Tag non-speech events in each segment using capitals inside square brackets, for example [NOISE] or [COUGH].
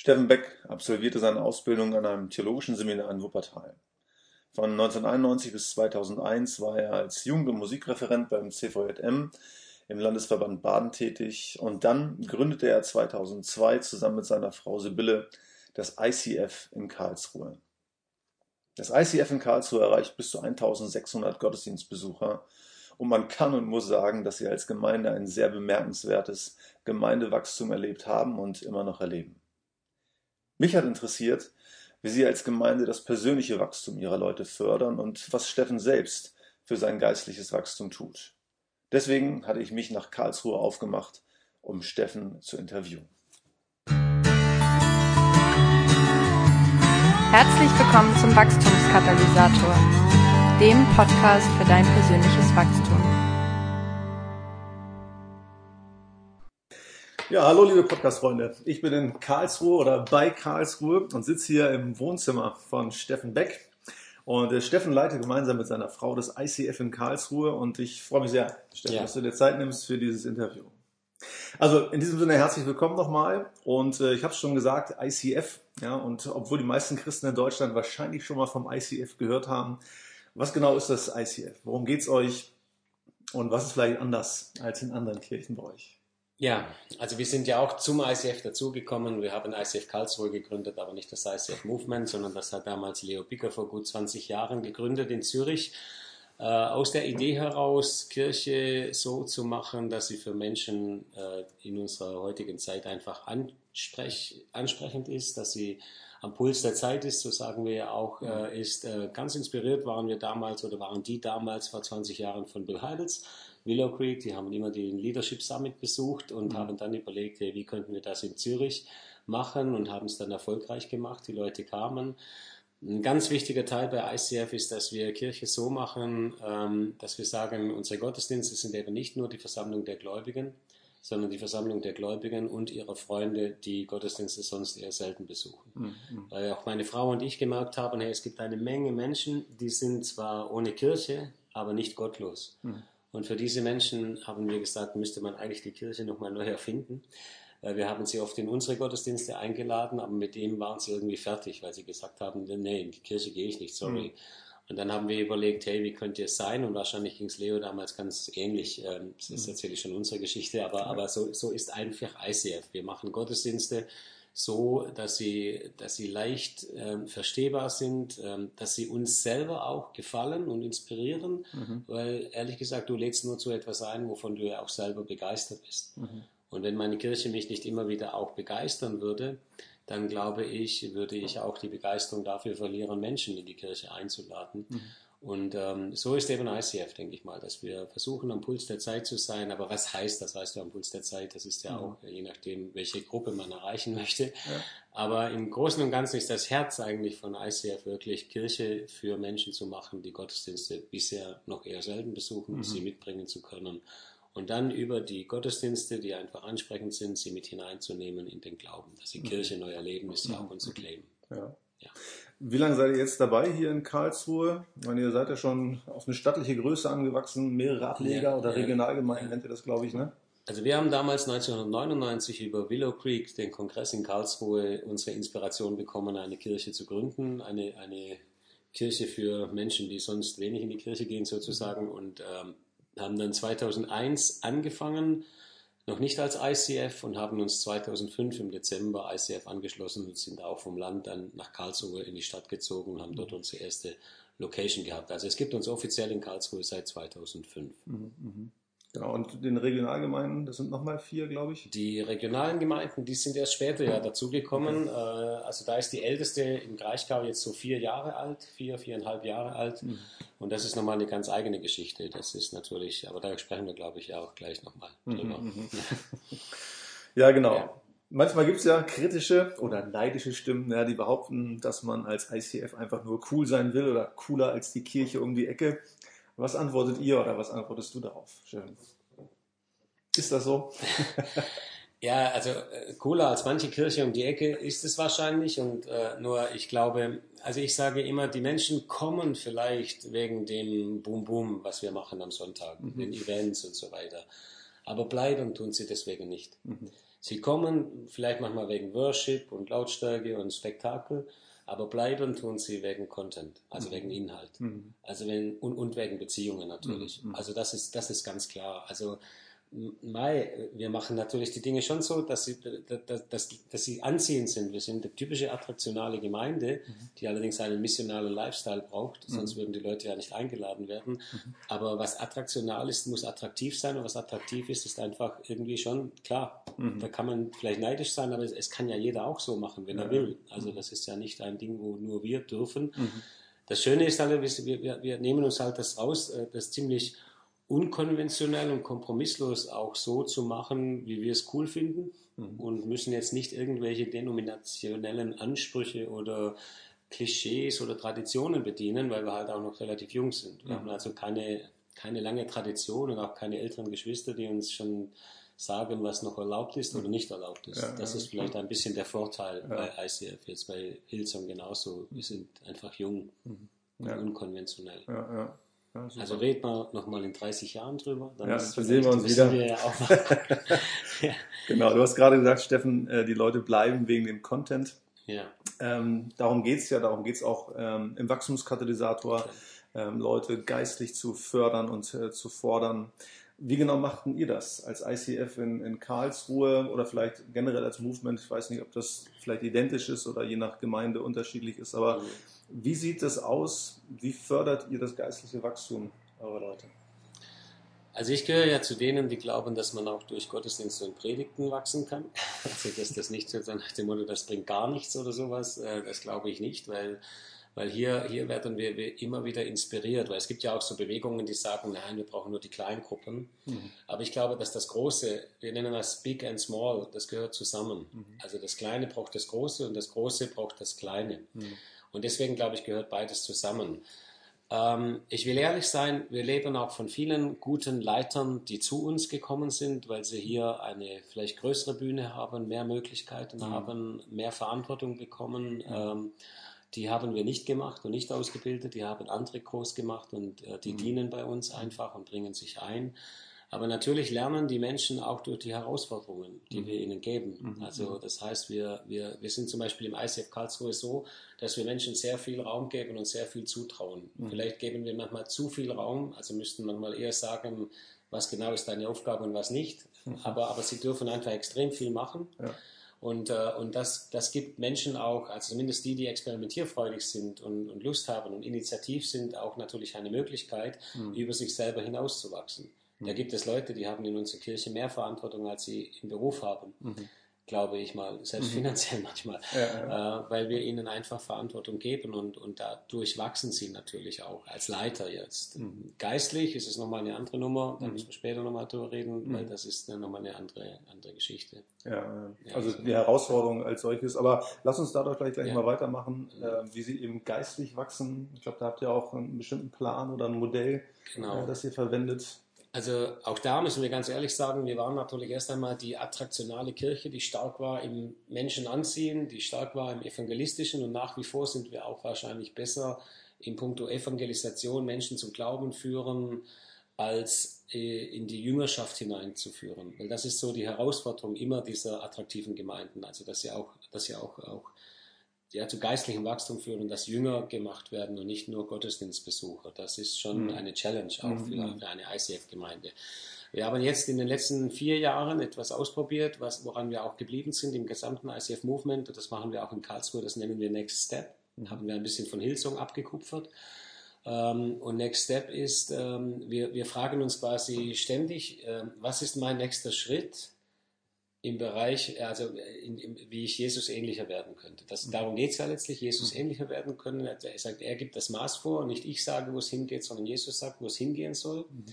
Steffen Beck absolvierte seine Ausbildung an einem theologischen Seminar in Wuppertal. Von 1991 bis 2001 war er als Jugend- und Musikreferent beim CVJM im Landesverband Baden tätig und dann gründete er 2002 zusammen mit seiner Frau Sibylle das ICF in Karlsruhe. Das ICF in Karlsruhe erreicht bis zu 1600 Gottesdienstbesucher und man kann und muss sagen, dass sie als Gemeinde ein sehr bemerkenswertes Gemeindewachstum erlebt haben und immer noch erleben. Mich hat interessiert, wie sie als Gemeinde das persönliche Wachstum ihrer Leute fördern und was Steffen selbst für sein geistliches Wachstum tut. Deswegen hatte ich mich nach Karlsruhe aufgemacht, um Steffen zu interviewen. Herzlich willkommen zum Wachstumskatalysator, dem Podcast für dein persönliches Wachstum. Ja, hallo liebe Podcast-Freunde. Ich bin in Karlsruhe oder bei Karlsruhe und sitze hier im Wohnzimmer von Steffen Beck. Und äh, Steffen leitet gemeinsam mit seiner Frau das ICF in Karlsruhe und ich freue mich sehr, Steffen, ja. dass du dir Zeit nimmst für dieses Interview. Also in diesem Sinne herzlich willkommen nochmal und äh, ich habe es schon gesagt, ICF, ja, und obwohl die meisten Christen in Deutschland wahrscheinlich schon mal vom ICF gehört haben, was genau ist das ICF? Worum geht es euch und was ist vielleicht anders als in anderen Kirchen bei euch? Ja, also wir sind ja auch zum ICF dazugekommen. Wir haben ICF Karlsruhe gegründet, aber nicht das ICF Movement, sondern das hat damals Leo Picker vor gut 20 Jahren gegründet in Zürich. Äh, aus der Idee heraus, Kirche so zu machen, dass sie für Menschen äh, in unserer heutigen Zeit einfach ansprech, ansprechend ist, dass sie am Puls der Zeit ist, so sagen wir ja auch, äh, ist. Äh, ganz inspiriert waren wir damals oder waren die damals vor 20 Jahren von Bill Heidels Willow Creek, die haben immer den Leadership Summit besucht und mhm. haben dann überlegt, hey, wie könnten wir das in Zürich machen und haben es dann erfolgreich gemacht. Die Leute kamen. Ein ganz wichtiger Teil bei ICF ist, dass wir Kirche so machen, ähm, dass wir sagen, unsere Gottesdienste sind eben nicht nur die Versammlung der Gläubigen, sondern die Versammlung der Gläubigen und ihrer Freunde, die Gottesdienste sonst eher selten besuchen. Mhm. Weil auch meine Frau und ich gemerkt haben, hey, es gibt eine Menge Menschen, die sind zwar ohne Kirche, aber nicht gottlos. Mhm. Und für diese Menschen haben wir gesagt, müsste man eigentlich die Kirche nochmal neu erfinden. Wir haben sie oft in unsere Gottesdienste eingeladen, aber mit dem waren sie irgendwie fertig, weil sie gesagt haben, nee, in die Kirche gehe ich nicht, sorry. Mhm. Und dann haben wir überlegt, hey, wie könnte es sein? Und wahrscheinlich ging es Leo damals ganz ähnlich. Ähm, das ist natürlich schon unsere Geschichte, aber, aber so, so ist einfach ICF. Wir machen Gottesdienste, so, dass sie, dass sie leicht ähm, verstehbar sind, ähm, dass sie uns selber auch gefallen und inspirieren, mhm. weil ehrlich gesagt, du lädst nur zu etwas ein, wovon du ja auch selber begeistert bist. Mhm. Und wenn meine Kirche mich nicht immer wieder auch begeistern würde, dann glaube ich, würde ich auch die Begeisterung dafür verlieren, Menschen in die Kirche einzuladen. Mhm. Und ähm, so ist eben ICF, denke ich mal, dass wir versuchen, am Puls der Zeit zu sein. Aber was heißt das, weißt du, am Puls der Zeit? Das ist ja mhm. auch, je nachdem, welche Gruppe man erreichen möchte. Ja. Aber im Großen und Ganzen ist das Herz eigentlich von ICF wirklich, Kirche für Menschen zu machen, die Gottesdienste bisher noch eher selten besuchen, mhm. sie mitbringen zu können. Und dann über die Gottesdienste, die einfach ansprechend sind, sie mit hineinzunehmen in den Glauben. Dass die mhm. Kirche neu erleben, ist ja auch mhm. unser Claim. Ja. ja. Wie lange seid ihr jetzt dabei hier in Karlsruhe? Ich meine, ihr seid ja schon auf eine stattliche Größe angewachsen, mehrere Ableger ja, oder Regionalgemeinden nennt ihr das, glaube ich, ne? Also wir haben damals 1999 über Willow Creek, den Kongress in Karlsruhe, unsere Inspiration bekommen, eine Kirche zu gründen, eine, eine Kirche für Menschen, die sonst wenig in die Kirche gehen sozusagen und ähm, haben dann 2001 angefangen, noch nicht als ICF und haben uns 2005 im Dezember ICF angeschlossen und sind auch vom Land dann nach Karlsruhe in die Stadt gezogen und haben dort unsere erste Location gehabt. Also es gibt uns offiziell in Karlsruhe seit 2005. Mhm, mh. Genau, und den Regionalgemeinden, das sind nochmal vier, glaube ich. Die regionalen Gemeinden, die sind erst später ja dazugekommen. Okay. Äh, also da ist die älteste im Kraichgau jetzt so vier Jahre alt, vier, viereinhalb Jahre alt. Mhm. Und das ist nochmal eine ganz eigene Geschichte. Das ist natürlich, aber da sprechen wir, glaube ich, auch gleich nochmal mhm, drüber. Mhm. [LAUGHS] ja, genau. Ja. Manchmal gibt es ja kritische oder neidische Stimmen, ja, die behaupten, dass man als ICF einfach nur cool sein will oder cooler als die Kirche um die Ecke. Was antwortet ihr oder was antwortest du darauf? Schön. Ist das so? [LAUGHS] ja, also äh, cooler als manche Kirche um die Ecke ist es wahrscheinlich und äh, nur ich glaube, also ich sage immer, die Menschen kommen vielleicht wegen dem Boom Boom, was wir machen am Sonntag, mhm. den Events und so weiter. Aber bleiben tun sie deswegen nicht. Mhm. Sie kommen vielleicht manchmal wegen Worship und Lautstärke und Spektakel, aber bleiben tun sie wegen Content, also mhm. wegen Inhalt. Mhm. Also wenn, und, und wegen Beziehungen natürlich. Mhm. Also das ist, das ist ganz klar. Also Mai, wir machen natürlich die Dinge schon so, dass sie, dass, dass, dass sie anziehend sind. Wir sind eine typische attraktionale Gemeinde, mhm. die allerdings einen missionalen Lifestyle braucht, mhm. sonst würden die Leute ja nicht eingeladen werden. Mhm. Aber was attraktional ist, muss attraktiv sein und was attraktiv ist, ist einfach irgendwie schon klar. Mhm. Da kann man vielleicht neidisch sein, aber es, es, kann ja jeder auch so machen, wenn ja. er will. Also mhm. das ist ja nicht ein Ding, wo nur wir dürfen. Mhm. Das Schöne ist halt, wir, wir, wir nehmen uns halt das raus, äh, das ziemlich unkonventionell und kompromisslos auch so zu machen, wie wir es cool finden mhm. und müssen jetzt nicht irgendwelche denominationellen Ansprüche oder Klischees oder Traditionen bedienen, weil wir halt auch noch relativ jung sind. Wir mhm. haben also keine, keine lange Tradition und auch keine älteren Geschwister, die uns schon sagen, was noch erlaubt ist oder nicht erlaubt ist. Ja, das ja, ist vielleicht ein bisschen der Vorteil bei ICF, jetzt bei Hillsong genauso. Wir sind einfach jung mhm. und unkonventionell. Ja, also reden wir nochmal in 30 Jahren drüber. Dann ja, sehen wir uns wieder. Wir ja [LAUGHS] ja. Genau, du hast gerade gesagt, Steffen, äh, die Leute bleiben wegen dem Content. Ja. Ähm, darum geht es ja, darum geht es auch ähm, im Wachstumskatalysator, okay. ähm, Leute geistlich zu fördern und äh, zu fordern. Wie genau machten ihr das als ICF in, in Karlsruhe oder vielleicht generell als Movement? Ich weiß nicht, ob das vielleicht identisch ist oder je nach Gemeinde unterschiedlich ist, aber mhm wie sieht es aus? Wie fördert ihr das geistliche Wachstum eurer Leute? Also ich gehöre ja zu denen, die glauben, dass man auch durch Gottesdienste und Predigten wachsen kann. [LAUGHS] Also dass das nicht so nach dem Motto, das bringt gar nichts oder sowas, äh, das glaube ich nicht, weil, weil hier, hier werden wir immer wieder inspiriert, weil es gibt ja auch so Bewegungen, die sagen, nein, wir brauchen nur die Kleingruppen. Mhm. Aber ich glaube, dass das Große, wir nennen das Big and Small, das gehört zusammen. Mhm. Also das Kleine braucht das Große und das Große braucht das Kleine. Mhm. Und deswegen, glaube ich, gehört beides zusammen. Ähm, ich will ehrlich sein, wir leben auch von vielen guten Leitern, die zu uns gekommen sind, weil sie hier eine vielleicht größere Bühne haben, mehr Möglichkeiten mhm. haben, mehr Verantwortung bekommen. Mhm. Ähm, die haben wir nicht gemacht und nicht ausgebildet, die haben andere groß gemacht und äh, die mhm. dienen bei uns einfach und bringen sich ein. Aber natürlich lernen die Menschen auch durch die Herausforderungen, die mhm. wir ihnen geben. Mhm. Also das heißt, wir, wir, wir sind zum Beispiel im ICF Karlsruhe so, dass wir Menschen sehr viel Raum geben und sehr viel zutrauen. Mhm. Vielleicht geben wir manchmal zu viel Raum, also müssten manchmal eher sagen, was genau ist deine Aufgabe und was nicht. Mhm. Aber, aber sie dürfen einfach extrem viel machen. Ja. Und, äh, und das, das gibt Menschen auch, also zumindest die, die experimentierfreudig sind und, und Lust haben und initiativ sind, auch natürlich eine Möglichkeit, mhm. über sich selber hinauszuwachsen. Da gibt es Leute, die haben in unserer Kirche mehr Verantwortung, als sie im Beruf haben. Mhm. Glaube ich mal, selbst mhm. finanziell [LAUGHS] manchmal, ja, ja. Äh, weil wir ihnen einfach Verantwortung geben und, und dadurch wachsen sie natürlich auch als Leiter jetzt. Mhm. Geistlich ist es nochmal eine andere Nummer, da mhm. müssen wir später nochmal drüber reden, mhm. weil das ist nochmal eine andere, andere Geschichte. Ja, also die Herausforderung als solches. Aber lass uns da doch gleich, gleich mal weitermachen, äh, wie sie eben geistlich wachsen. Ich glaube, da habt ihr auch einen bestimmten Plan oder ein Modell, genau. äh, das ihr verwendet. Also auch da müssen wir ganz ehrlich sagen, wir waren natürlich erst einmal die attraktionale Kirche, die stark war im Menschen anziehen, die stark war im evangelistischen und nach wie vor sind wir auch wahrscheinlich besser in puncto Evangelisation, Menschen zum Glauben führen, als äh, in die Jüngerschaft hineinzuführen. Weil das ist so die Herausforderung immer dieser attraktiven Gemeinden, also dass sie auch, dass sie auch, auch ja, zu geistlichem Wachstum führen und dass Jünger gemacht werden und nicht nur Gottesdienstbesucher. Das ist schon mhm. eine Challenge auch mhm. für, für eine ICF-Gemeinde. Wir haben jetzt in den letzten vier Jahren etwas ausprobiert, was, woran wir auch geblieben sind im gesamten ICF-Movement. Das machen wir auch in Karlsruhe, das nennen wir Next Step. Mhm. Haben wir ein bisschen von Hillsong abgekupfert. Ähm, und Next Step ist, ähm, wir, wir fragen uns quasi ständig, ähm, was ist mein nächster Schritt? Im Bereich, also in, in, wie ich Jesus ähnlicher werden könnte. Das, mhm. Darum geht es ja letztlich, Jesus mhm. ähnlicher werden können. Er sagt, er gibt das Maß vor und nicht ich sage, wo es hingeht, sondern Jesus sagt, wo es hingehen soll. Mhm.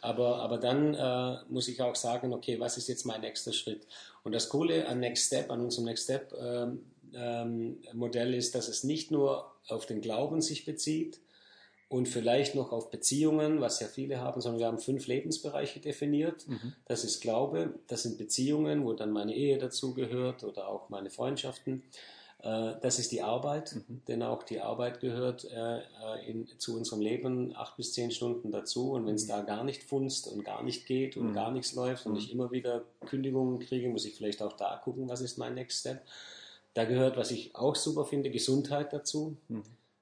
Aber, aber dann äh, muss ich auch sagen, okay, was ist jetzt mein nächster Schritt? Und das Coole an Next Step, an unserem Next Step ähm, ähm, Modell ist, dass es nicht nur auf den Glauben sich bezieht, und vielleicht noch auf Beziehungen, was ja viele haben, sondern wir haben fünf Lebensbereiche definiert. Mhm. Das ist Glaube, das sind Beziehungen, wo dann meine Ehe dazugehört oder auch meine Freundschaften. Äh, das ist die Arbeit, mhm. denn auch die Arbeit gehört äh, äh, in, zu unserem Leben acht bis zehn Stunden dazu. Und wenn es mhm. da gar nicht funzt und gar nicht geht und mhm. gar nichts läuft und mhm. ich immer wieder Kündigungen kriege, muss ich vielleicht auch da gucken, was ist mein Next Step. Da gehört, was ich auch super finde, Gesundheit dazu.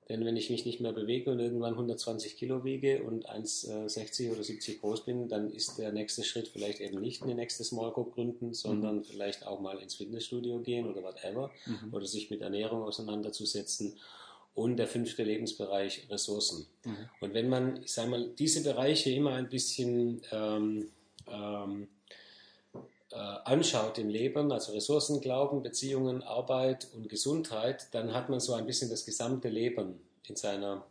Denn wenn ich mich nicht mehr bewege und irgendwann 120 Kilo wiege und 1,60 oder 70 groß bin, dann ist der nächste Schritt vielleicht eben nicht eine nächste Small Group gründen, sondern mhm. vielleicht auch mal ins Fitnessstudio gehen oder whatever mhm. oder sich mit Ernährung auseinanderzusetzen. Und der fünfte Lebensbereich Ressourcen. Mhm. Und wenn man, ich sage mal, diese Bereiche immer ein bisschen ähm, ähm, äh, anschaut im Leben, also Ressourcen, Glauben, Beziehungen, Arbeit und Gesundheit, dann hat man so ein bisschen das gesamte Leben in seiner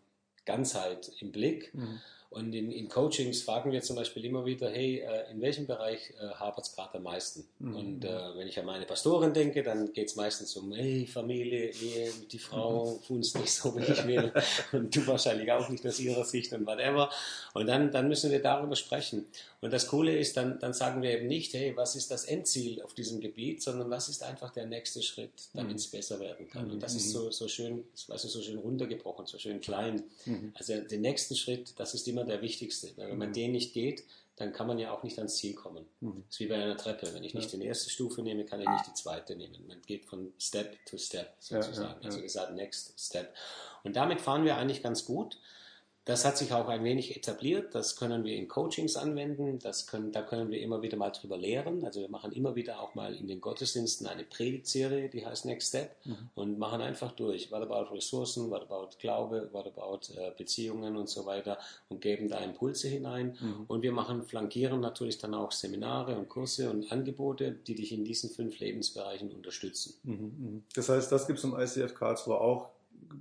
Ganzheit im Blick. Mhm. Und in, in, Coachings fragen wir zum Beispiel immer wieder, hey, äh, in welchem Bereich äh, hapert es gerade am meisten? Mhm. Und äh, wenn ich an meine Pastorin denke, dann geht es meistens um, hey, Familie, Ehe, die Frau mhm. [LAUGHS] tun es nicht so, wie ich will. und du wahrscheinlich auch nicht aus ihrer Sicht und whatever. Und dann, dann müssen wir darüber sprechen. Und das Coole ist, dann, dann sagen wir eben nicht, hey, was ist das Endziel auf diesem Gebiet, sondern was ist einfach der nächste Schritt, damit es mhm. besser werden kann. Und das ist so, so schön, also so schön runtergebrochen, so schön klein. Mhm. Also den nächsten Schritt, das ist immer der wichtigste. Wenn man mhm. den nicht geht, dann kann man ja auch nicht ans Ziel kommen. Mhm. Das ist wie bei einer Treppe. Wenn ich nicht ja. die erste Stufe nehme, kann ich nicht die zweite nehmen. Man geht von Step to Step sozusagen. Ja, ja, also gesagt, Next Step. Und damit fahren wir eigentlich ganz gut. Das hat sich auch ein wenig etabliert. Das können wir in Coachings anwenden. Das können, da können wir immer wieder mal drüber lehren. Also wir machen immer wieder auch mal in den Gottesdiensten eine Predigtserie, die heißt Next Step mhm. und machen einfach durch. What about Ressourcen? What about Glaube? What about äh, Beziehungen und so weiter und geben da Impulse hinein. Mhm. Und wir machen, flankieren natürlich dann auch Seminare und Kurse und Angebote, die dich in diesen fünf Lebensbereichen unterstützen. Mhm. mhm. Das heißt, das gibt es im ICF Karlsruhe auch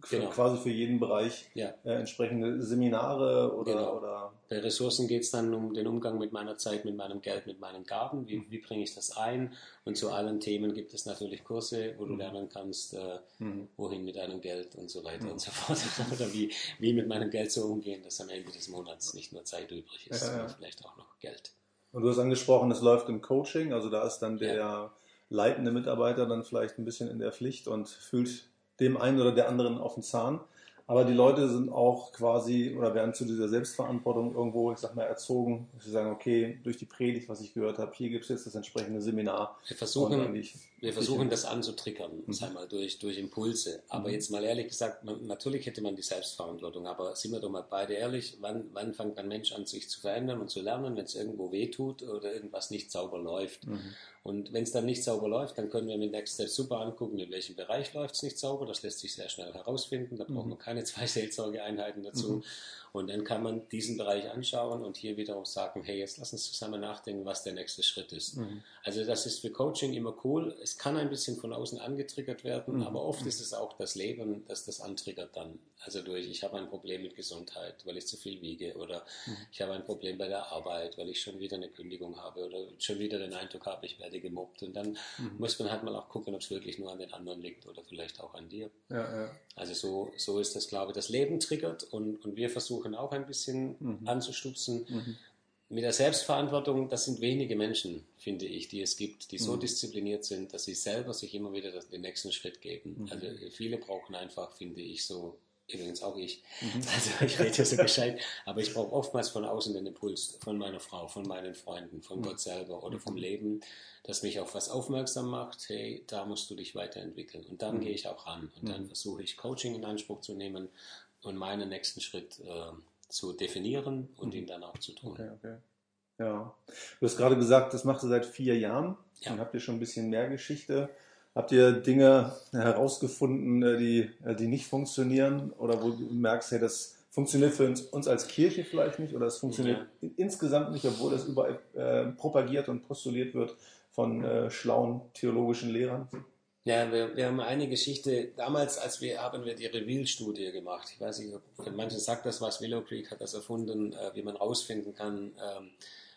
genau. quasi für jeden Bereich ja. äh, entsprechende Seminare oder, genau. oder bei Ressourcen geht es dann um den Umgang mit meiner Zeit, mit meinem Geld, mit meinen Gaben. Wie, wie bringe ich das ein? Und zu allen Themen gibt es natürlich Kurse, wo du mhm. lernen kannst, äh, mhm. wohin mit deinem Geld und so weiter mhm. und so fort. [LAUGHS] Oder wie, wie mit meinem Geld so umgehen, dass am Ende des Monats nicht nur Zeit übrig ist, ja, sondern vielleicht auch noch Geld. Und du hast angesprochen, es läuft im Coaching, also da ist dann der ja. leitende Mitarbeiter dann vielleicht ein bisschen in der Pflicht und fühlt dem einen oder der anderen auf den Zahn. Aber die Leute sind auch quasi oder werden zu dieser Selbstverantwortung irgendwo, ich sag mal, erzogen. Sie sagen, okay, durch die Predigt, was ich gehört habe, hier gibt es jetzt das entsprechende Seminar. Wir versuchen, wir versuchen das anzutriggern, mhm. sag mal, durch, durch Impulse. Aber mhm. jetzt mal ehrlich gesagt, man, natürlich hätte man die Selbstverantwortung, aber sind wir doch mal beide ehrlich, wann, wann fängt ein Mensch an, sich zu verändern und zu lernen, wenn es irgendwo weh tut oder irgendwas nicht sauber läuft? Mhm. Und wenn es dann nicht sauber läuft, dann können wir mit Next Step super angucken, in welchem Bereich läuft es nicht sauber. Das lässt sich sehr schnell herausfinden. Da braucht mhm. man keine [LAUGHS] zwei Seelsorgeeinheiten dazu. Mhm. Und dann kann man diesen Bereich anschauen und hier wiederum sagen, hey, jetzt lass uns zusammen nachdenken, was der nächste Schritt ist. Mhm. Also das ist für Coaching immer cool. Es kann ein bisschen von außen angetriggert werden, mhm. aber oft ist es auch das Leben, das das antriggert dann. Also durch, ich habe ein Problem mit Gesundheit, weil ich zu viel wiege oder mhm. ich habe ein Problem bei der Arbeit, weil ich schon wieder eine Kündigung habe oder schon wieder den Eindruck habe, ich werde gemobbt. Und dann mhm. muss man halt mal auch gucken, ob es wirklich nur an den anderen liegt oder vielleicht auch an dir. Ja, ja. Also so, so ist das, glaube ich. Das Leben triggert und, und wir versuchen auch ein bisschen mhm. anzustupsen. Mhm. Mit der Selbstverantwortung, das sind wenige Menschen, finde ich, die es gibt, die so mhm. diszipliniert sind, dass sie selber sich immer wieder den nächsten Schritt geben. Mhm. Also viele brauchen einfach, finde ich, so übrigens auch ich. Mhm. [LAUGHS] Also ich rede ja so gescheit, aber ich brauche oftmals von außen den Impuls von meiner Frau, von meinen Freunden, von mhm. Gott selber oder vom Leben, das mich auf was aufmerksam macht, hey, da musst du dich weiterentwickeln. Und dann mhm. gehe ich auch ran und dann versuche ich Coaching in Anspruch zu nehmen und meinen nächsten Schritt äh, zu definieren und mhm. ihn dann auch zu tun. Okay, okay. Ja. Du hast gerade gesagt, das macht ihr seit vier Jahren. Ja. Dann habt ihr schon ein bisschen mehr Geschichte. Habt ihr Dinge herausgefunden, äh, die, äh, die nicht funktionieren oder wo du merkst, hey, das funktioniert für uns, uns als Kirche vielleicht nicht oder es funktioniert ja. insgesamt nicht, obwohl das überall äh, propagiert und postuliert wird von äh, schlauen theologischen Lehrern? Ja, wir, wir haben eine Geschichte, damals, als wir, haben wir die Reveal-Studie gemacht. Ich weiß nicht, manche sagt das was, Willow Creek hat das erfunden, äh, wie man rausfinden kann, ähm,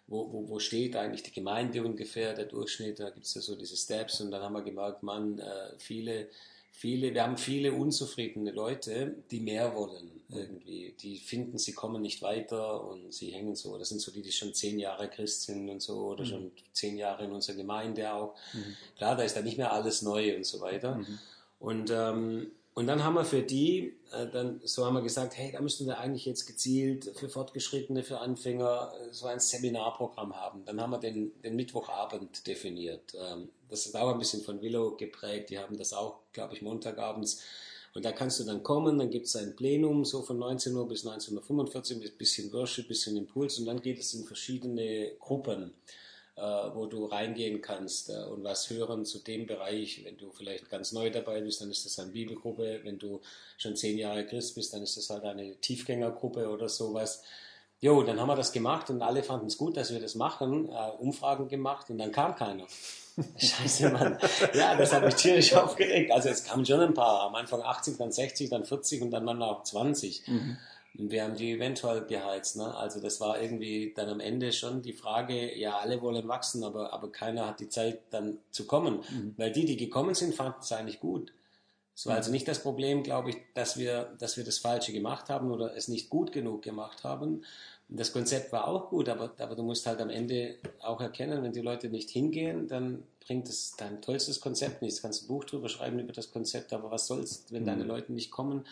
wo, wo, wo steht eigentlich die Gemeinde ungefähr, der Durchschnitt, da gibt es ja so diese Steps und dann haben wir gemerkt, man, äh, viele viele, wir haben viele unzufriedene Leute, die mehr wollen irgendwie. Die finden, sie kommen nicht weiter und sie hängen so. Das sind so die, die schon zehn Jahre Christ sind und so oder mhm. schon zehn Jahre in unserer Gemeinde auch. Mhm. Klar, da ist dann nicht mehr alles neu und so weiter. Mhm. Und, ähm, und dann haben wir für die, äh, dann, so haben wir gesagt, hey, da müssten wir eigentlich jetzt gezielt für Fortgeschrittene, für Anfänger äh, so ein Seminarprogramm haben. Dann haben wir den, den Mittwochabend definiert. Ähm, das ist auch ein bisschen von Willow geprägt. Die haben das auch, glaube ich, Montagabends. Und da kannst du dann kommen, dann gibt es ein Plenum, so von 19 Uhr bis 19.45 Uhr, mit bisschen Worship, bisschen Impuls und dann geht es in verschiedene Gruppen wo du reingehen kannst äh, und was hören zu dem Bereich. Wenn du vielleicht ganz neu dabei bist, dann ist das eine Bibelgruppe. Wenn du schon zehn Jahre Christ bist, dann ist das halt eine Tiefgängergruppe oder sowas. Jo, dann haben wir das gemacht und alle fanden es gut, dass wir das machen, äh, Umfragen gemacht und dann kam keiner. [LAUGHS] Scheiße, Mann. Ja, das hat mich tierisch aufgeregt. Also es kamen schon ein paar. Am Anfang 80, dann 60, dann 40 und dann mal noch 20. Mhm. Wir haben die eventuell geheizt. Ne? Also das war irgendwie dann am Ende schon die Frage, ja, alle wollen wachsen, aber, aber keiner hat die Zeit dann zu kommen. Mhm. Weil die, die gekommen sind, fanden es eigentlich gut. Es war mhm. also nicht das Problem, glaube ich, dass wir, dass wir das Falsche gemacht haben oder es nicht gut genug gemacht haben. Das Konzept war auch gut, aber, aber du musst halt am Ende auch erkennen, wenn die Leute nicht hingehen, dann bringt es dein tollstes Konzept nichts. Du kannst ein Buch drüber schreiben über das Konzept, aber was soll's, wenn deine mhm. Leute nicht kommen?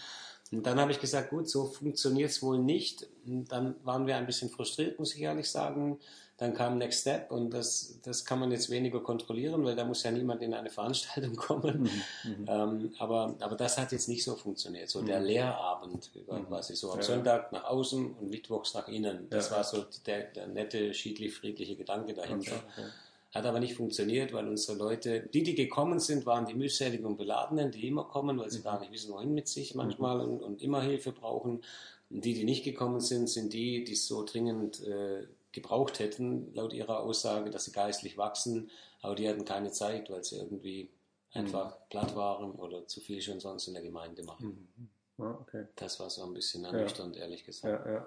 Und dann habe ich gesagt, gut, so funktioniert es wohl nicht. Und dann waren wir ein bisschen frustriert, muss ich ehrlich sagen. Dann kam Next Step und das, das kann man jetzt weniger kontrollieren, weil da muss ja niemand in eine Veranstaltung [LAUGHS] kommen. Mhm, mhm. ähm, aber, aber das hat jetzt nicht so funktioniert. So mhm. der Lehrabend mhm. quasi so am ja. Sonntag nach außen und mittwochs nach innen. Das ja. war so der, der nette, schiedlich-friedliche Gedanke dahinter. Okay. Hat aber nicht funktioniert, weil unsere Leute, die, die gekommen sind, waren die mühseligen und Beladenen, die immer kommen, weil sie mhm. gar nicht wissen, wohin mit sich manchmal mhm. und, und, immer Hilfe brauchen. Und die, die nicht gekommen sind, sind die, die es so dringend äh, gebraucht hätten, laut ihrer Aussage, dass sie geistlich wachsen, aber die hatten keine Zeit, weil sie irgendwie einfach mhm. platt waren oder zu viel schon sonst in der Gemeinde machen. Mhm. Ah, okay. Das war so ein bisschen ernüchternd, ja. ehrlich gesagt. Ja, ja.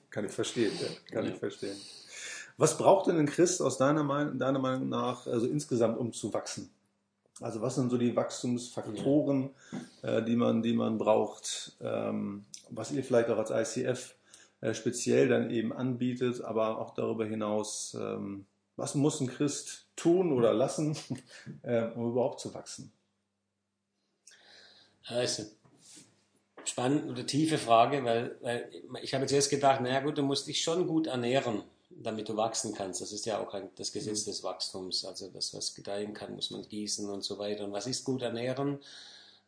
[LAUGHS] Kann ich verstehen, ja. kann ich verstehen. Was braucht denn ein Christ aus deiner, Meinung, deiner Meinung nach also insgesamt, um zu wachsen? Also was sind so die Wachstumsfaktoren, ja. äh, die, man, die man braucht, ähm, was ihr vielleicht auch als ICF äh, speziell dann eben anbietet, aber auch darüber hinaus, ähm, was muss ein Christ tun oder lassen, [LAUGHS] äh, um überhaupt zu wachsen? Also, spannende oder tiefe Frage, weil, weil ich habe jetzt erst gedacht, naja gut, du musst dich schon gut ernähren damit du wachsen kannst. Das ist ja auch ein, das Gesetz mhm. des Wachstums. Also das, was gedeihen kann, muss man gießen und so weiter. Und was ist gut ernähren?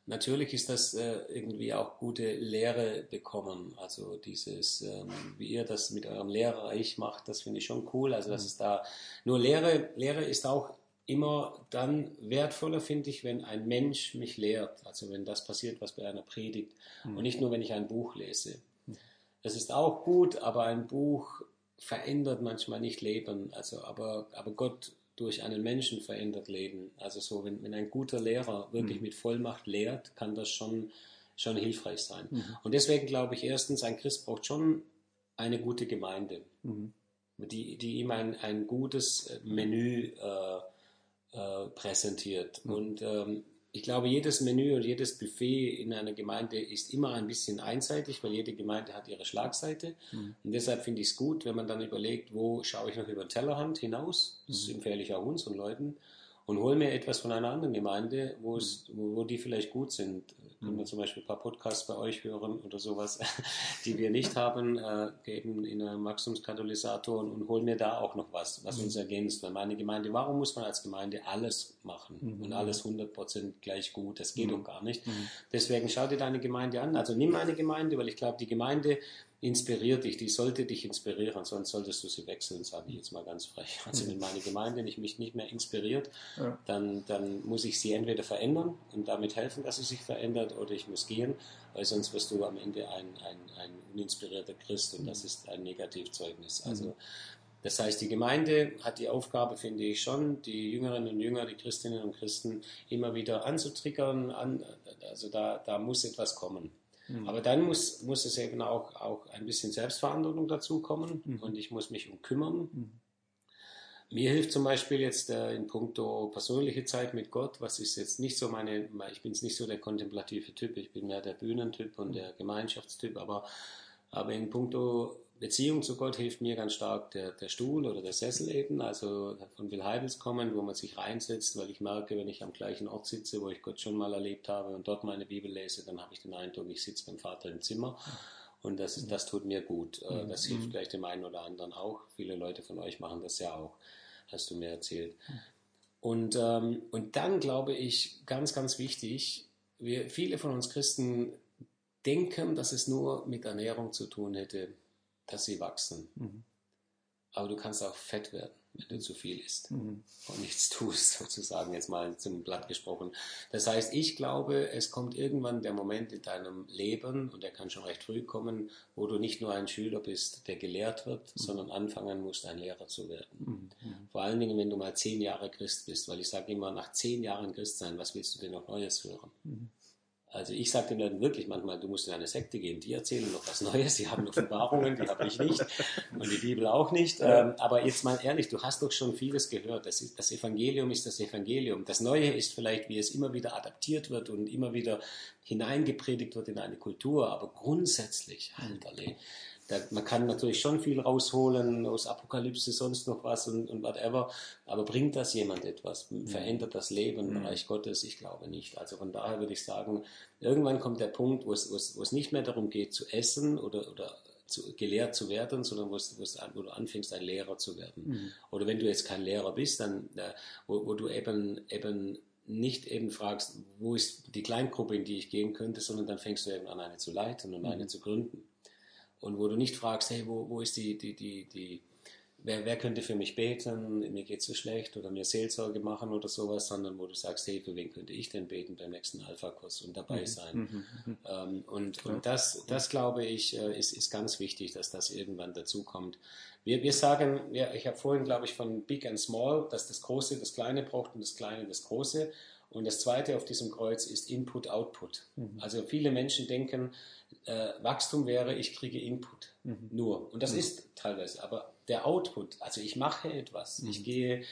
Natürlich ist das äh, irgendwie auch gute Lehre bekommen. Also dieses, ähm, wie ihr das mit eurem Lehrreich macht, das finde ich schon cool. Also das mhm. ist da, nur Lehre, Lehre ist auch immer dann wertvoller, finde ich, wenn ein Mensch mich lehrt. Also wenn das passiert, was bei einer predigt. Mhm. Und nicht nur, wenn ich ein Buch lese. Mhm. Das ist auch gut, aber ein Buch verändert manchmal nicht Leben, also aber, aber Gott durch einen Menschen verändert Leben. Also so, wenn, wenn ein guter Lehrer wirklich mhm. mit Vollmacht lehrt, kann das schon, schon hilfreich sein. Mhm. Und deswegen glaube ich erstens, ein Christ braucht schon eine gute Gemeinde, mhm. die, die ihm ein, ein gutes Menü äh, äh, präsentiert. Mhm. Und ähm, ich glaube, jedes Menü und jedes Buffet in einer Gemeinde ist immer ein bisschen einseitig, weil jede Gemeinde hat ihre Schlagseite. Mhm. Und deshalb finde ich es gut, wenn man dann überlegt, wo schaue ich noch über den Tellerrand hinaus, das mhm. empfehle ich auch unseren Leuten, und hole mir etwas von einer anderen Gemeinde, wo, es, mhm. wo, wo die vielleicht gut sind. Können wir mhm. zum Beispiel ein paar Podcasts bei euch hören oder sowas, [LAUGHS] die wir nicht haben, äh, eben in einem Wachstumskatalysator und, und holen mir da auch noch was, was mhm. uns ergänzt. Weil meine Gemeinde, warum muss man als Gemeinde alles machen mhm. und alles 100% gleich gut? Das geht mhm. doch gar nicht. Mhm. Deswegen schau dir deine Gemeinde an. Also nimm eine Gemeinde, weil ich glaube, die Gemeinde inspiriert dich, die sollte dich inspirieren, sonst solltest du sie wechseln, sage ich jetzt mal ganz frech. Also wenn meine Gemeinde nicht, mich nicht mehr inspiriert, ja. dann, dann muss ich sie entweder verändern und damit helfen, dass sie sich verändert, oder ich muss gehen, weil sonst wirst du am Ende ein, ein, ein uninspirierter Christ und das ist ein Negativzeugnis. Mhm. Also das heißt, die Gemeinde hat die Aufgabe, finde ich schon, die Jüngerinnen und Jünger, die Christinnen und Christen immer wieder anzutriggern. An, also da, da muss etwas kommen. Mhm. Aber dann muss, muss es eben auch, auch ein bisschen Selbstverantwortung dazu kommen mhm. und ich muss mich um kümmern. Mhm. Mir hilft zum Beispiel jetzt äh, in puncto persönliche Zeit mit Gott, was ist jetzt nicht so meine, ich bin jetzt nicht so der kontemplative Typ, ich bin mehr der Bühnentyp und der Gemeinschaftstyp, aber, aber in puncto Beziehung zu Gott hilft mir ganz stark der, der Stuhl oder der Sessel eben, also von Will Heidels kommen, wo man sich reinsetzt, weil ich merke, wenn ich am gleichen Ort sitze, wo ich Gott schon mal erlebt habe und dort meine Bibel lese, dann habe ich den Eindruck, ich sitze beim Vater im Zimmer und das, das tut mir gut. Äh, Mhm. Das hilft vielleicht dem einen oder anderen auch. Viele Leute von euch machen das ja auch, hast du mir erzählt. Und, ähm, und dann glaube ich, ganz, ganz wichtig, wir, viele von uns Christen denken, dass es nur mit Ernährung zu tun hätte, dass sie wachsen. Mhm. Aber du kannst auch fett werden, wenn du zu viel isst Mhm. und nichts [LAUGHS] tust, sozusagen jetzt mal zum Blatt gesprochen. Das heißt, ich glaube, es kommt irgendwann der Moment in deinem Leben, und der kann schon recht früh kommen, wo du nicht nur ein Schüler bist, der gelehrt wird, sondern anfangen musst, ein Lehrer zu werden. Vor allen Dingen, wenn du mal zehn Jahre Christ bist, weil ich sage immer, nach zehn Jahren Christ sein, was willst du denn noch Neues hören? Also ich sage den Leuten wirklich manchmal, du musst in eine Sekte gehen, die erzählen noch was Neues, die haben Offenbarungen, die habe ich nicht und die Bibel auch nicht. Ähm, aber jetzt mal ehrlich, du hast doch schon vieles gehört. Das, ist, das Evangelium ist das Evangelium. Das Neue ist vielleicht, wie es immer wieder adaptiert wird und immer wieder hineingepredigt wird in eine Kultur. Aber grundsätzlich, Alterle, da, man kann natürlich schon viel rausholen aus Apokalypse, sonst noch was und, und whatever. Aber bringt das jemand etwas? Verändert das Leben im Reich Gottes? Ich glaube nicht. Also von daher würde ich sagen, irgendwann kommt der Punkt, wo es, wo es, wo es nicht mehr darum geht, zu essen oder, oder zu, gelehrt zu werden, sondern wo, es, wo, es, wo du anfängst, ein Lehrer zu werden. Oder wenn du jetzt kein Lehrer bist, dann, äh, wo, wo du eben, eben nicht eben fragst, wo ist die Kleingruppe, in die ich gehen könnte, sondern dann fängst du eben an, eine zu leiten und eine zu gründen. Und wo du nicht fragst, hey, wo, wo ist die, die, die, die, wer, wer könnte für mich beten, mir geht so schlecht oder mir Seelsorge machen oder sowas, sondern wo du sagst, hey, für wen könnte ich denn beten beim nächsten Alpha-Kurs und dabei sein. Ähm, und und das, das glaube ich, äh, ist, ist ganz wichtig, dass das irgendwann dazu kommt. Wir, wir sagen, ja, ich habe vorhin, glaube ich, von Big and Small, dass das Große das Kleine braucht und das Kleine das Große. Und das Zweite auf diesem Kreuz ist Input-Output. Also viele Menschen denken, äh, Wachstum wäre, ich kriege Input. Nur. Und das ist teilweise. Aber der Output, also ich mache etwas, ich gehe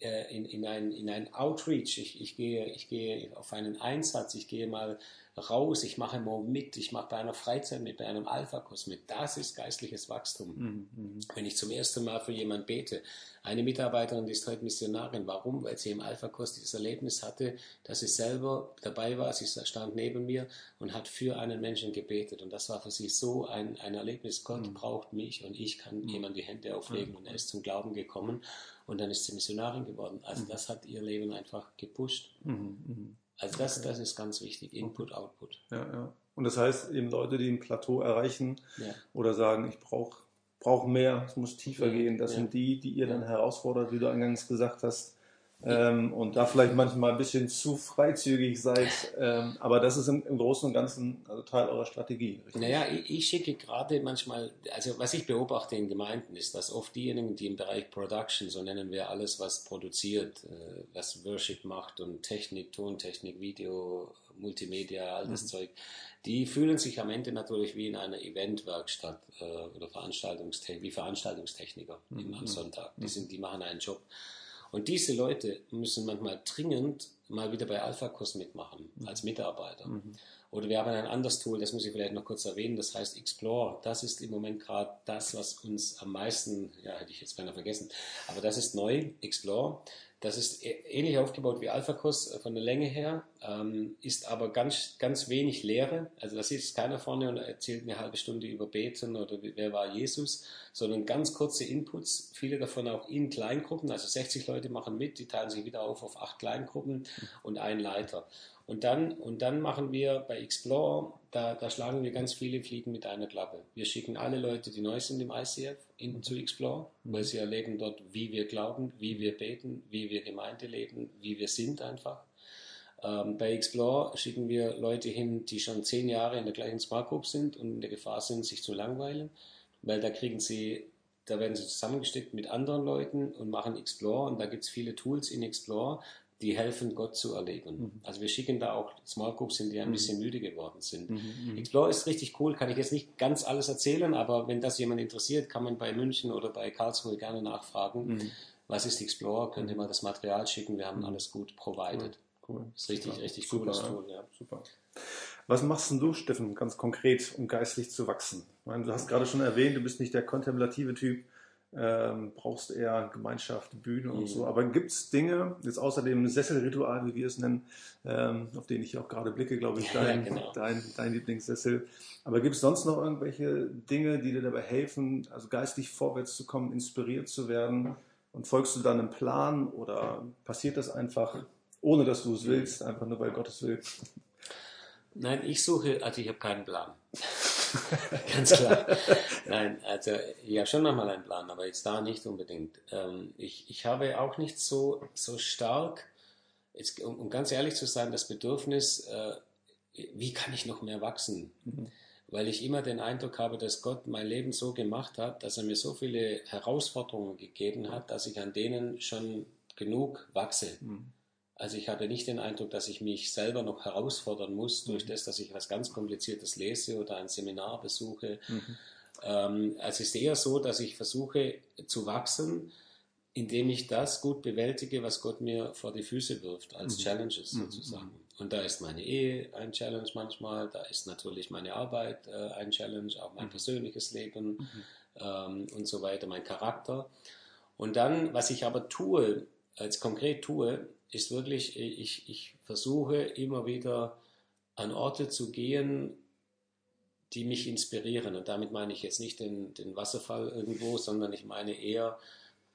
äh, in, in, ein, in ein Outreach, ich, ich, gehe, ich gehe auf einen Einsatz, ich gehe mal raus, ich mache mal mit, ich mache bei einer Freizeit mit, bei einem Alpha-Kurs mit. Das ist geistliches Wachstum. Wenn ich zum ersten Mal für jemanden bete, eine Mitarbeiterin die ist heute Missionarin. Warum? Weil sie im Alpha-Kurs dieses Erlebnis hatte, dass sie selber dabei war, sie stand neben mir und hat für einen Menschen gebetet. Und das war für sie so ein, ein Erlebnis. Gott braucht mich und ich kann jemand die Hände auflegen und er ist zum Glauben gekommen. Und dann ist sie Missionarin geworden. Also das hat ihr Leben einfach gepusht. Also das, das ist ganz wichtig. Input, Output. Ja, ja. Und das heißt eben Leute, die ein Plateau erreichen Ja. oder sagen, ich brauche brauch mehr, es muss tiefer Ja, gehen, das ja. sind die, die ihr dann herausfordert, wie du eingangs gesagt hast. Ähm, und da vielleicht manchmal ein bisschen zu freizügig seid. Ähm, aber das ist im, im Großen und Ganzen also Teil eurer Strategie. Richtig? Naja, ich, ich schicke gerade manchmal, also was ich beobachte in Gemeinden ist, dass oft diejenigen, die im Bereich Production, so nennen wir alles, was produziert, äh, was Worship macht und Technik, Tontechnik, Video, Multimedia, all das Zeug, die fühlen sich am Ende natürlich wie in einer Eventwerkstatt äh, oder Veranstaltungstechnik, wie Veranstaltungstechniker im- am Sonntag. Die, sind, die machen einen Job. Und diese Leute müssen manchmal dringend mal wieder bei Alpha-Kurs mitmachen, als Mitarbeiter. Oder wir haben ein anderes Tool, das muss ich vielleicht noch kurz erwähnen, das heißt Explore. Das ist im Moment gerade das, was uns am meisten, ja, hätte ich jetzt beinahe vergessen, aber das ist neu, Explore. Das ist ähnlich aufgebaut wie Alpha-Kurs äh, von der Länge her, ähm, ist aber ganz, ganz wenig Lehre. Also da sitzt keiner vorne und erzählt eine halbe Stunde über Beten oder wer war Jesus, sondern ganz kurze Inputs, viele davon auch in Kleingruppen. Also 60 Leute machen mit, die teilen sich wieder auf auf acht Kleingruppen und ein Leiter. Und dann, und dann machen wir bei Explore, da, da schlagen wir ganz viele Fliegen mit einer Klappe. Wir schicken alle Leute, die neu sind im ICF, in, zu Explore, weil sie erleben dort, wie wir glauben, wie wir beten, wie wir Gemeinde leben, wie wir sind einfach. Ähm, bei Explore schicken wir Leute hin, die schon zehn Jahre in der gleichen Smart Group sind und in der Gefahr sind, sich zu langweilen, weil da kriegen sie, da werden sie zusammengesteckt mit anderen Leuten und machen Explore und da gibt es viele Tools in Explore, die helfen, Gott zu erleben. Also wir schicken da auch Small Groups hin, die ein bisschen müde geworden sind. Explore ist richtig cool, kann ich jetzt nicht ganz alles erzählen, aber wenn das jemand interessiert, kann man bei München oder bei Karlsruhe gerne nachfragen. Was ist Explore? Könnt ihr mal das Material schicken? Wir haben alles gut provided. Cool. Ist richtig, Super. richtig Super, cooles. Tool, ja. Super. Was machst du, Steffen, ganz konkret, um geistlich zu wachsen? Ich meine, du hast gerade schon erwähnt, du bist nicht der kontemplative Typ, ähm, brauchst eher Gemeinschaft, Bühne und mhm. so. Aber gibt es Dinge, jetzt außer dem Sesselritual, wie wir es nennen, ähm, auf den ich auch gerade blicke, glaube ich, dein, ja, genau. dein, dein Lieblingssessel. Aber gibt es sonst noch irgendwelche Dinge, die dir dabei helfen, also geistig vorwärts zu kommen, inspiriert zu werden? Und folgst du dann einem Plan oder passiert das einfach, ohne dass du es willst, einfach nur weil Gott es will? Nein, ich suche, also ich habe keinen Plan. [LAUGHS] Ganz klar. Nein, also ja, schon nochmal einen Plan, aber jetzt da nicht unbedingt. Ähm, ich, ich habe auch nicht so, so stark, jetzt, um, um ganz ehrlich zu sein, das Bedürfnis, äh, wie kann ich noch mehr wachsen? Mhm. Weil ich immer den Eindruck habe, dass Gott mein Leben so gemacht hat, dass er mir so viele Herausforderungen gegeben hat, dass ich an denen schon genug wachse. Mhm. Also ich habe nicht den Eindruck, dass ich mich selber noch herausfordern muss durch mhm. das, dass ich was ganz Kompliziertes lese oder ein Seminar besuche. Mhm. Ähm, also es ist eher so, dass ich versuche zu wachsen, indem ich das gut bewältige, was Gott mir vor die Füße wirft, als mhm. Challenges mhm. sozusagen. Und da ist meine Ehe ein Challenge manchmal, da ist natürlich meine Arbeit äh, ein Challenge, auch mein mhm. persönliches Leben mhm. ähm, und so weiter, mein Charakter. Und dann, was ich aber tue, als konkret tue, ist wirklich, ich, ich versuche immer wieder an Orte zu gehen, die mich inspirieren. Und damit meine ich jetzt nicht den, den Wasserfall irgendwo, sondern ich meine eher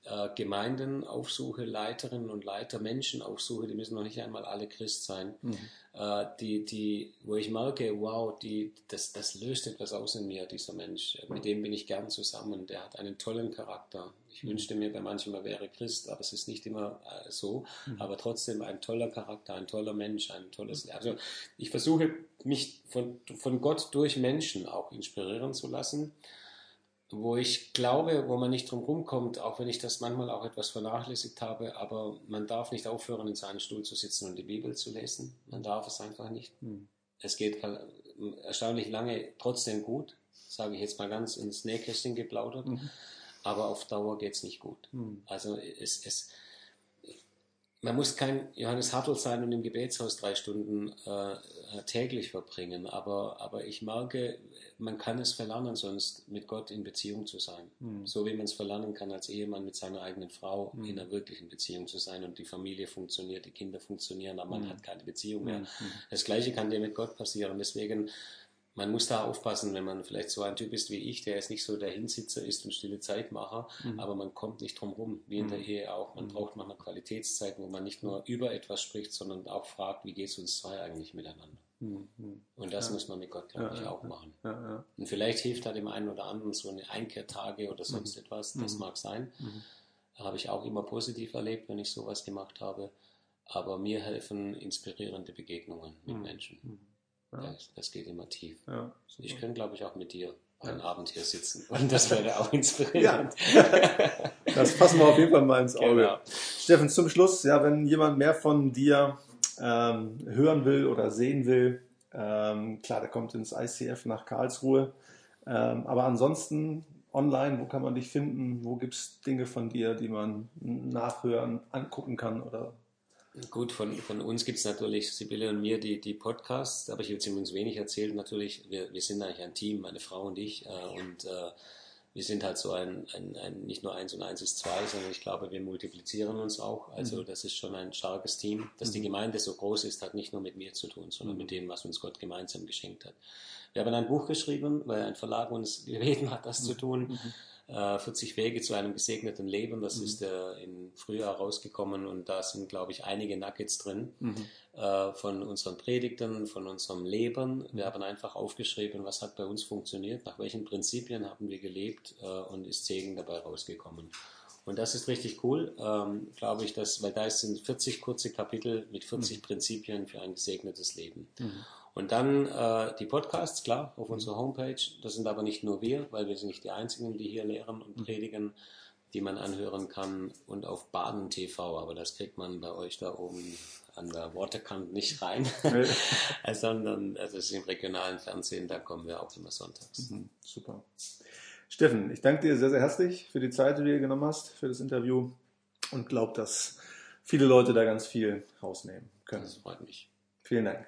äh, Gemeinden aufsuche, Leiterinnen und Leiter, Menschen aufsuche, die müssen noch nicht einmal alle Christ sein, mhm. äh, die, die, wo ich merke, wow, die, das, das löst etwas aus in mir, dieser Mensch. Mit dem bin ich gern zusammen, der hat einen tollen Charakter. Ich mhm. wünschte mir bei manchen, er wäre Christ, aber es ist nicht immer äh, so. Mhm. Aber trotzdem ein toller Charakter, ein toller Mensch, ein tolles. Also ich versuche mich von, von Gott durch Menschen auch inspirieren zu lassen wo ich glaube, wo man nicht drum rumkommt, auch wenn ich das manchmal auch etwas vernachlässigt habe, aber man darf nicht aufhören, in seinem Stuhl zu sitzen und die Bibel zu lesen. Man darf es einfach nicht. Hm. Es geht erstaunlich lange trotzdem gut, sage ich jetzt mal ganz ins Nähkästchen geplaudert, mhm. aber auf Dauer geht es nicht gut. Mhm. Also es, es, man muss kein Johannes Hartl sein und im Gebetshaus drei Stunden äh, täglich verbringen, aber, aber ich merke, man kann es verlernen, sonst mit Gott in Beziehung zu sein. Mhm. So wie man es verlernen kann, als Ehemann mit seiner eigenen Frau mhm. in einer wirklichen Beziehung zu sein und die Familie funktioniert, die Kinder funktionieren, aber man mhm. hat keine Beziehung mehr. Hm. Das Gleiche kann dir mit Gott passieren. Deswegen man muss da aufpassen, wenn man vielleicht so ein Typ ist wie ich, der jetzt nicht so der Hinsitzer ist und stille Zeitmacher, mhm. aber man kommt nicht drum rum, wie in mhm. der Ehe auch. Man mhm. braucht manchmal Qualitätszeiten, wo man nicht nur über etwas spricht, sondern auch fragt, wie geht es uns zwei eigentlich miteinander. Mhm. Und das ja. muss man mit Gott, glaube ich, ja, auch machen. Ja, und vielleicht hilft da dem einen oder anderen so eine Einkehrtage oder sonst mhm. etwas, das mhm. mag sein. Habe ich auch immer positiv erlebt, wenn ich sowas gemacht habe. Aber mir helfen inspirierende Begegnungen mit Menschen. Ja. Das, das, geht immer tief. Ja, ich könnte, glaube ich, auch mit dir einen Abend hier sitzen. Und das wäre auch inspirierend. Ja. [LAUGHS] Das fassen wir auf jeden Fall mal ins Auge. Genau. Steffen, zum Schluss, ja, wenn jemand mehr von dir ähm, hören will oder sehen will, ähm, klar, der kommt ins ICF nach Karlsruhe. Ähm, aber ansonsten online, wo kann man dich finden? Wo gibt es Dinge von dir, die man nachhören, angucken kann oder Gut, von, von uns gibt es natürlich, Sibylle und mir, die, die Podcasts, aber ich habe übrigens wenig erzählt. Natürlich, wir, wir sind eigentlich ein Team, meine Frau und ich. Äh, und äh, wir sind halt so ein, ein, ein, nicht nur eins und eins ist zwei, sondern ich glaube, wir multiplizieren uns auch. Also mhm. das ist schon ein starkes Team. Dass mhm. die Gemeinde so groß ist, hat nicht nur mit mir zu tun, sondern mhm. mit dem, was uns Gott gemeinsam geschenkt hat. Wir haben ein Buch geschrieben, weil ein Verlag uns gebeten hat, das zu mhm. tun. Mhm. 40 äh, Wege zu einem gesegneten Leben. Das mhm. ist äh, im Frühjahr rausgekommen und da sind, glaube ich, einige Nuggets drin mhm. äh, von unseren Predigten, von unserem Leben. Wir haben einfach aufgeschrieben, was hat bei uns funktioniert, nach welchen Prinzipien haben wir gelebt äh, und ist Segen dabei rausgekommen. Und das ist richtig cool, ähm, glaube ich, dass, weil da sind 40 kurze Kapitel mit 40 mhm. Prinzipien für ein gesegnetes Leben. Mhm. Und dann äh, die Podcasts, klar, auf unserer Homepage. Das sind aber nicht nur wir, weil wir sind nicht die Einzigen, die hier lehren und mhm. predigen, die man anhören kann. Und auf Baden TV, aber das kriegt man bei euch da oben an der Waterkant nicht rein, [LAUGHS] sondern also es ist im regionalen Fernsehen, da kommen wir auch immer sonntags. Mhm, super. Steffen, ich danke dir sehr, sehr herzlich für die Zeit, die du dir genommen hast für das Interview und glaube, dass viele Leute da ganz viel rausnehmen können. Das freut mich. Vielen Dank.